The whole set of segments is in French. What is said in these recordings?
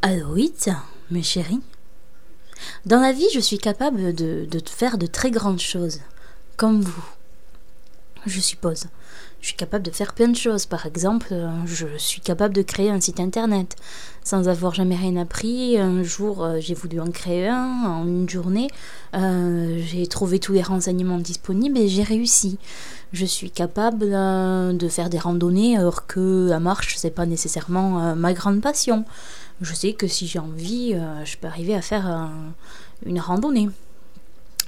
Alors oui, mes chéris. Dans la vie, je suis capable de, de faire de très grandes choses, comme vous, je suppose. Je suis capable de faire plein de choses. Par exemple, euh, je suis capable de créer un site internet sans avoir jamais rien appris. Un jour, euh, j'ai voulu en créer un en une journée. Euh, j'ai trouvé tous les renseignements disponibles et j'ai réussi. Je suis capable de faire des randonnées alors que la marche, c'est pas nécessairement ma grande passion. Je sais que si j'ai envie, je peux arriver à faire une randonnée.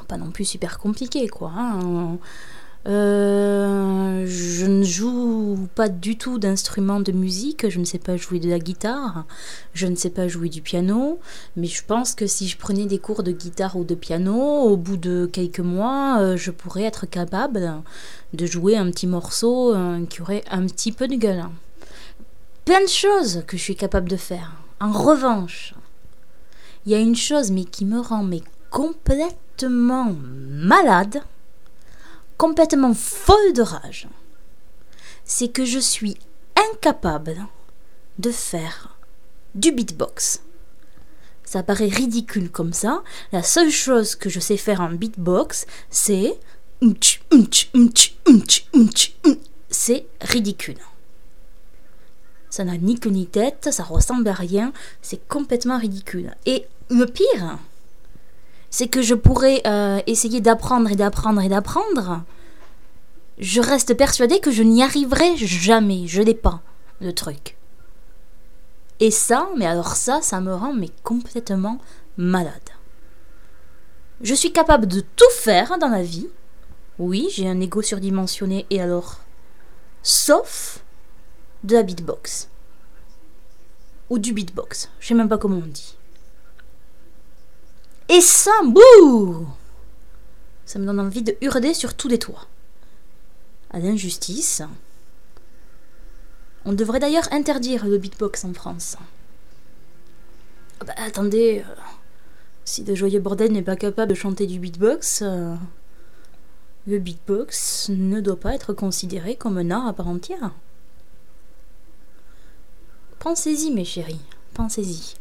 Pas non plus super compliqué, quoi. Hein. Euh, je ne joue pas du tout d'instruments de musique, je ne sais pas jouer de la guitare, je ne sais pas jouer du piano, mais je pense que si je prenais des cours de guitare ou de piano, au bout de quelques mois, euh, je pourrais être capable de jouer un petit morceau euh, qui aurait un petit peu de gueule. Plein de choses que je suis capable de faire. En revanche, il y a une chose mais qui me rend mais complètement malade complètement folle de rage, c'est que je suis incapable de faire du beatbox. Ça paraît ridicule comme ça. La seule chose que je sais faire en beatbox, c'est c'est ridicule. Ça n'a ni queue ni tête, ça ressemble à rien, c'est complètement ridicule. Et le pire, c'est que je pourrais euh, essayer d'apprendre et d'apprendre et d'apprendre. Je reste persuadée que je n'y arriverai jamais. Je n'ai pas le truc. Et ça, mais alors ça, ça me rend mais complètement malade. Je suis capable de tout faire dans la vie. Oui, j'ai un ego surdimensionné et alors Sauf de la beatbox. Ou du beatbox. Je sais même pas comment on dit. Et ça, bouh Ça me donne envie de hurler sur tous les toits. À l'injustice. On devrait d'ailleurs interdire le beatbox en France. Ah bah, attendez, euh, si de joyeux bordel n'est pas capable de chanter du beatbox, euh, le beatbox ne doit pas être considéré comme un art à part entière. Pensez-y, mes chéris, pensez-y.